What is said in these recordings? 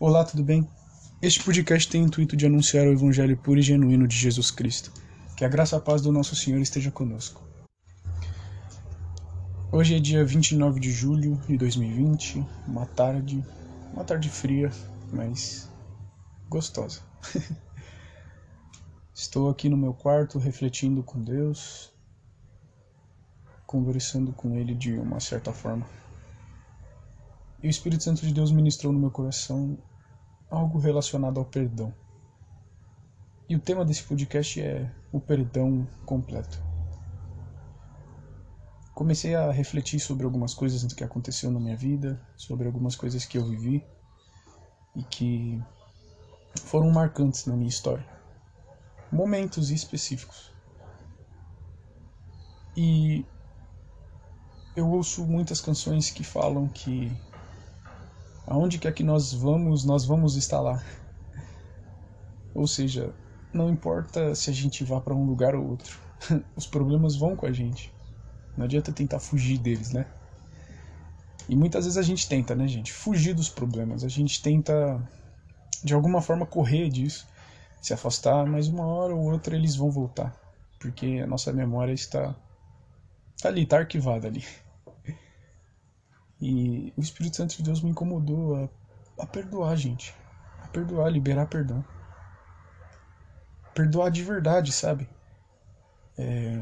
Olá, tudo bem? Este podcast tem o intuito de anunciar o Evangelho puro e genuíno de Jesus Cristo. Que a graça e a paz do nosso Senhor esteja conosco. Hoje é dia 29 de julho de 2020, uma tarde, uma tarde fria, mas gostosa. Estou aqui no meu quarto refletindo com Deus, conversando com Ele de uma certa forma. E o Espírito Santo de Deus ministrou no meu coração algo relacionado ao perdão. E o tema desse podcast é o perdão completo. Comecei a refletir sobre algumas coisas que aconteceu na minha vida, sobre algumas coisas que eu vivi e que foram marcantes na minha história. Momentos específicos. E eu ouço muitas canções que falam que aonde quer que nós vamos, nós vamos estar lá. Ou seja, não importa se a gente vá para um lugar ou outro, os problemas vão com a gente. Não adianta tentar fugir deles, né? E muitas vezes a gente tenta, né, gente? Fugir dos problemas. A gente tenta, de alguma forma, correr disso, se afastar, mas uma hora ou outra eles vão voltar. Porque a nossa memória está, está ali, está arquivada ali. E o Espírito Santo de Deus me incomodou a, a perdoar, gente. A perdoar, liberar perdão. Perdoar de verdade, sabe? É,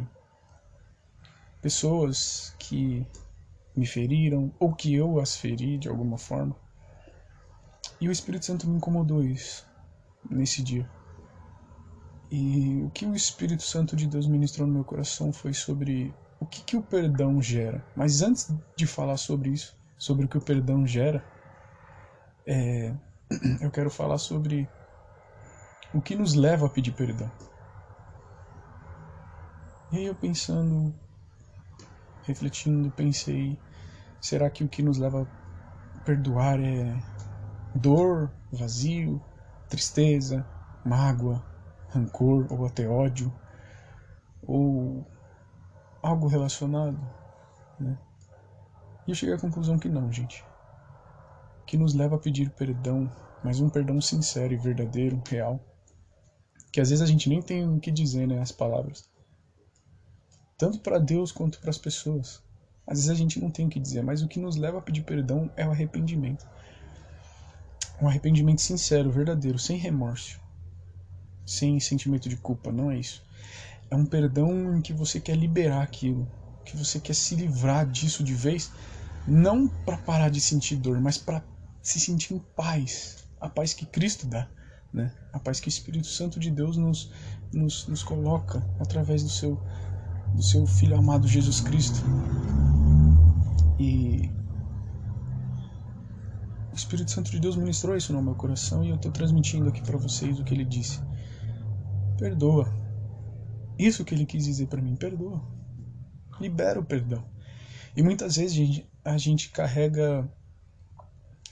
pessoas que me feriram ou que eu as feri de alguma forma. E o Espírito Santo me incomodou isso nesse dia. E o que o Espírito Santo de Deus ministrou no meu coração foi sobre o que, que o perdão gera. Mas antes de falar sobre isso, sobre o que o perdão gera, é, eu quero falar sobre o que nos leva a pedir perdão. E aí eu pensando, refletindo, pensei, será que o que nos leva a perdoar é dor, vazio, tristeza, mágoa, rancor ou até ódio? Ou algo relacionado, né? E eu cheguei à conclusão que não, gente. Que nos leva a pedir perdão, mas um perdão sincero e verdadeiro, real. Que às vezes a gente nem tem o que dizer, né, as palavras. Tanto para Deus quanto para as pessoas. Às vezes a gente não tem o que dizer, mas o que nos leva a pedir perdão é o arrependimento. Um arrependimento sincero, verdadeiro, sem remorso. Sem sentimento de culpa, não é isso. É um perdão em que você quer liberar aquilo, que você quer se livrar disso de vez, não para parar de sentir dor, mas para se sentir em paz, a paz que Cristo dá, né? A paz que o Espírito Santo de Deus nos, nos, nos coloca através do seu do seu filho amado Jesus Cristo. E o Espírito Santo de Deus ministrou isso no meu coração e eu estou transmitindo aqui para vocês o que ele disse. Perdoa. Isso que ele quis dizer para mim, perdoa libera o perdão. E muitas vezes a gente, a gente carrega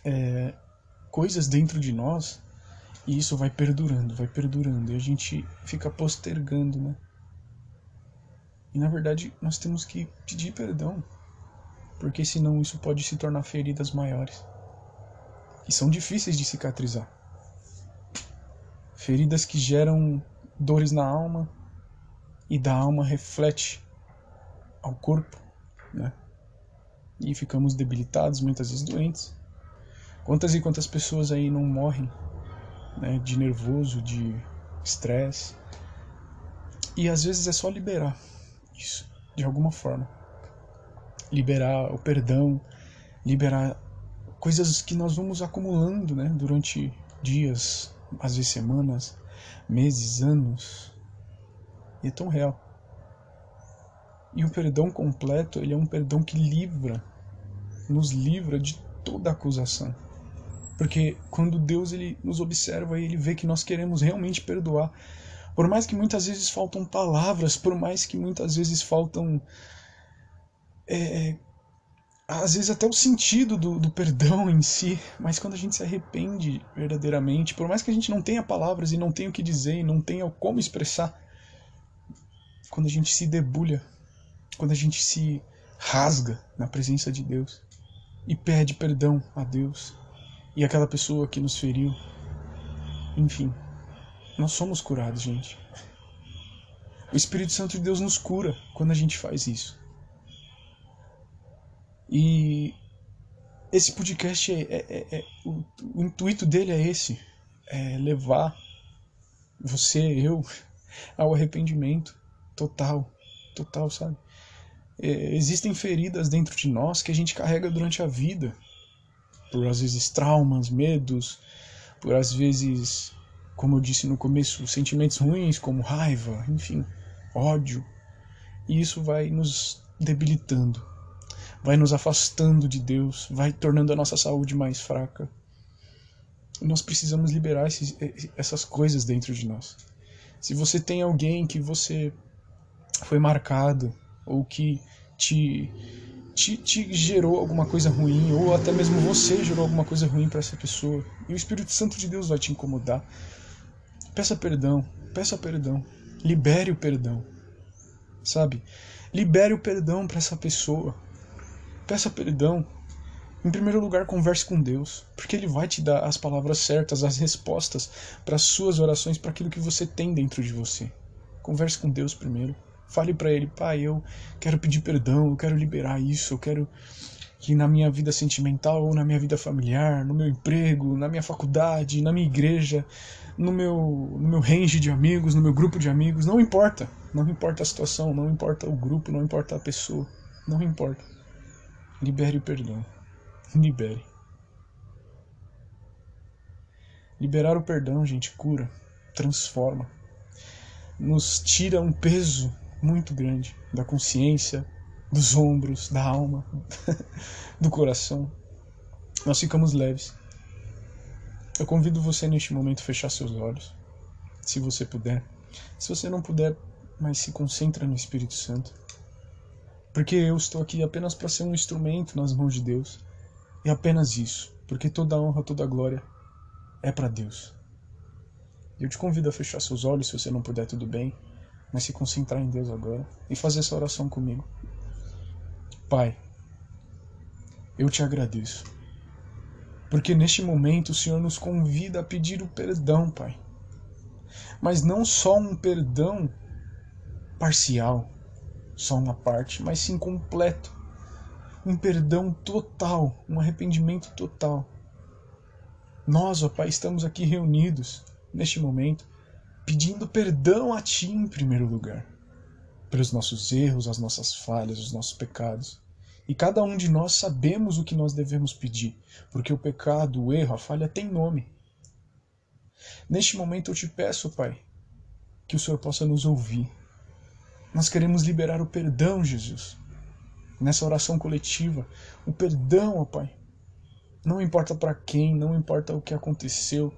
é, coisas dentro de nós e isso vai perdurando, vai perdurando. E a gente fica postergando, né? E na verdade nós temos que pedir perdão, porque senão isso pode se tornar feridas maiores e são difíceis de cicatrizar. Feridas que geram dores na alma e da alma reflete ao corpo, né? E ficamos debilitados, muitas vezes doentes. Quantas e quantas pessoas aí não morrem, né, de nervoso, de estresse? E às vezes é só liberar isso, de alguma forma. Liberar o perdão, liberar coisas que nós vamos acumulando, né, durante dias, às vezes semanas, meses, anos. E é tão real. E o perdão completo, ele é um perdão que livra, nos livra de toda acusação. Porque quando Deus ele nos observa e ele vê que nós queremos realmente perdoar, por mais que muitas vezes faltam palavras, por mais que muitas vezes faltam é, às vezes até o sentido do, do, perdão em si, mas quando a gente se arrepende verdadeiramente, por mais que a gente não tenha palavras e não tenha o que dizer e não tenha como expressar, quando a gente se debulha quando a gente se rasga na presença de Deus e pede perdão a Deus e aquela pessoa que nos feriu. Enfim, nós somos curados, gente. O Espírito Santo de Deus nos cura quando a gente faz isso. E esse podcast é, é, é, é o, o, intuito dele é esse, é levar você, eu, ao arrependimento total, total, sabe? É, existem feridas dentro de nós que a gente carrega durante a vida, por às vezes traumas, medos, por às vezes, como eu disse no começo, sentimentos ruins como raiva, enfim, ódio. E isso vai nos debilitando, vai nos afastando de Deus, vai tornando a nossa saúde mais fraca. Nós precisamos liberar esses, essas coisas dentro de nós. Se você tem alguém que você foi marcado ou que te, te, te gerou alguma coisa ruim, ou até mesmo você gerou alguma coisa ruim para essa pessoa, e o Espírito Santo de Deus vai te incomodar, peça perdão, peça perdão, libere o perdão, sabe? Libere o perdão para essa pessoa, peça perdão. Em primeiro lugar, converse com Deus, porque Ele vai te dar as palavras certas, as respostas para as suas orações, para aquilo que você tem dentro de você. Converse com Deus primeiro. Fale para ele, pai, eu quero pedir perdão, eu quero liberar isso, eu quero que na minha vida sentimental ou na minha vida familiar, no meu emprego, na minha faculdade, na minha igreja, no meu, no meu range de amigos, no meu grupo de amigos, não importa. Não importa a situação, não importa o grupo, não importa a pessoa, não importa. Libere o perdão. Libere. Liberar o perdão, gente, cura, transforma, nos tira um peso muito grande da consciência, dos ombros, da alma, do coração. Nós ficamos leves. Eu convido você neste momento a fechar seus olhos, se você puder. Se você não puder, mas se concentra no Espírito Santo. Porque eu estou aqui apenas para ser um instrumento nas mãos de Deus. E apenas isso, porque toda honra, toda glória é para Deus. Eu te convido a fechar seus olhos, se você não puder, tudo bem mas se concentrar em Deus agora e fazer essa oração comigo. Pai, eu te agradeço, porque neste momento o Senhor nos convida a pedir o perdão, Pai. Mas não só um perdão parcial, só uma parte, mas sim completo. Um perdão total, um arrependimento total. Nós, ó Pai, estamos aqui reunidos neste momento pedindo perdão a Ti em primeiro lugar, pelos nossos erros, as nossas falhas, os nossos pecados. E cada um de nós sabemos o que nós devemos pedir, porque o pecado, o erro, a falha tem nome. Neste momento eu te peço, Pai, que o Senhor possa nos ouvir. Nós queremos liberar o perdão, Jesus. Nessa oração coletiva, o perdão, ó Pai. Não importa para quem, não importa o que aconteceu,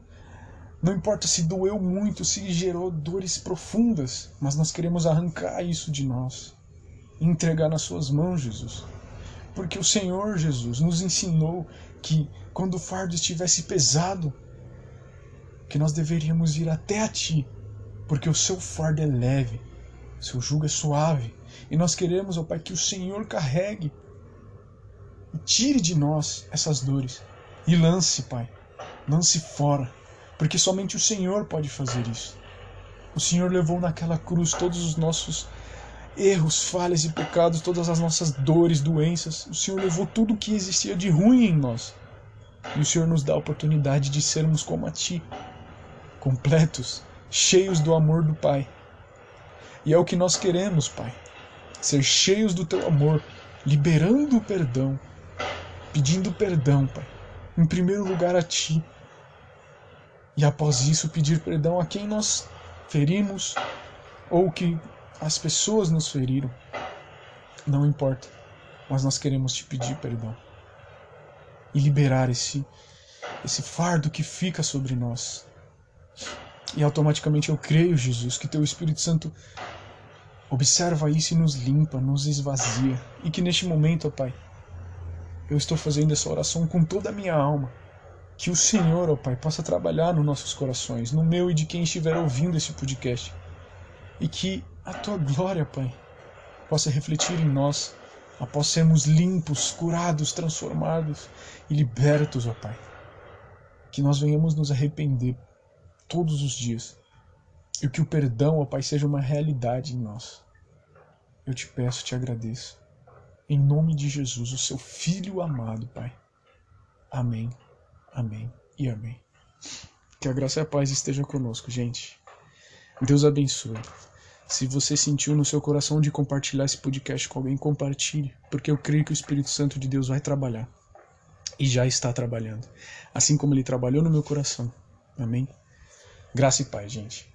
não importa se doeu muito, se gerou dores profundas, mas nós queremos arrancar isso de nós. E entregar nas Suas mãos, Jesus. Porque o Senhor Jesus nos ensinou que quando o fardo estivesse pesado, que nós deveríamos ir até a Ti, porque o Seu fardo é leve, Seu jugo é suave, e nós queremos, ó Pai, que o Senhor carregue e tire de nós essas dores. E lance, Pai, lance fora porque somente o Senhor pode fazer isso. O Senhor levou naquela cruz todos os nossos erros, falhas e pecados, todas as nossas dores, doenças. O Senhor levou tudo o que existia de ruim em nós. E o Senhor nos dá a oportunidade de sermos como a Ti, completos, cheios do amor do Pai. E é o que nós queremos, Pai. Ser cheios do Teu amor, liberando o perdão, pedindo perdão, Pai. Em primeiro lugar a Ti, e após isso pedir perdão a quem nós ferimos ou que as pessoas nos feriram. Não importa, mas nós queremos te pedir perdão e liberar esse esse fardo que fica sobre nós. E automaticamente eu creio, Jesus, que teu Espírito Santo observa isso e nos limpa, nos esvazia. E que neste momento, ó Pai, eu estou fazendo essa oração com toda a minha alma que o Senhor, ó Pai, possa trabalhar nos nossos corações, no meu e de quem estiver ouvindo esse podcast. E que a tua glória, Pai, possa refletir em nós, após sermos limpos, curados, transformados e libertos, ó Pai. que nós venhamos nos arrepender todos os dias e que o perdão, ó Pai, seja uma realidade em nós. Eu te peço, te agradeço. Em nome de Jesus, o seu Filho amado, Pai. Amém, amém e amém. Que a graça e a paz esteja conosco, gente. Deus abençoe. Se você sentiu no seu coração de compartilhar esse podcast com alguém, compartilhe, porque eu creio que o Espírito Santo de Deus vai trabalhar. E já está trabalhando. Assim como ele trabalhou no meu coração. Amém? Graça e paz, gente.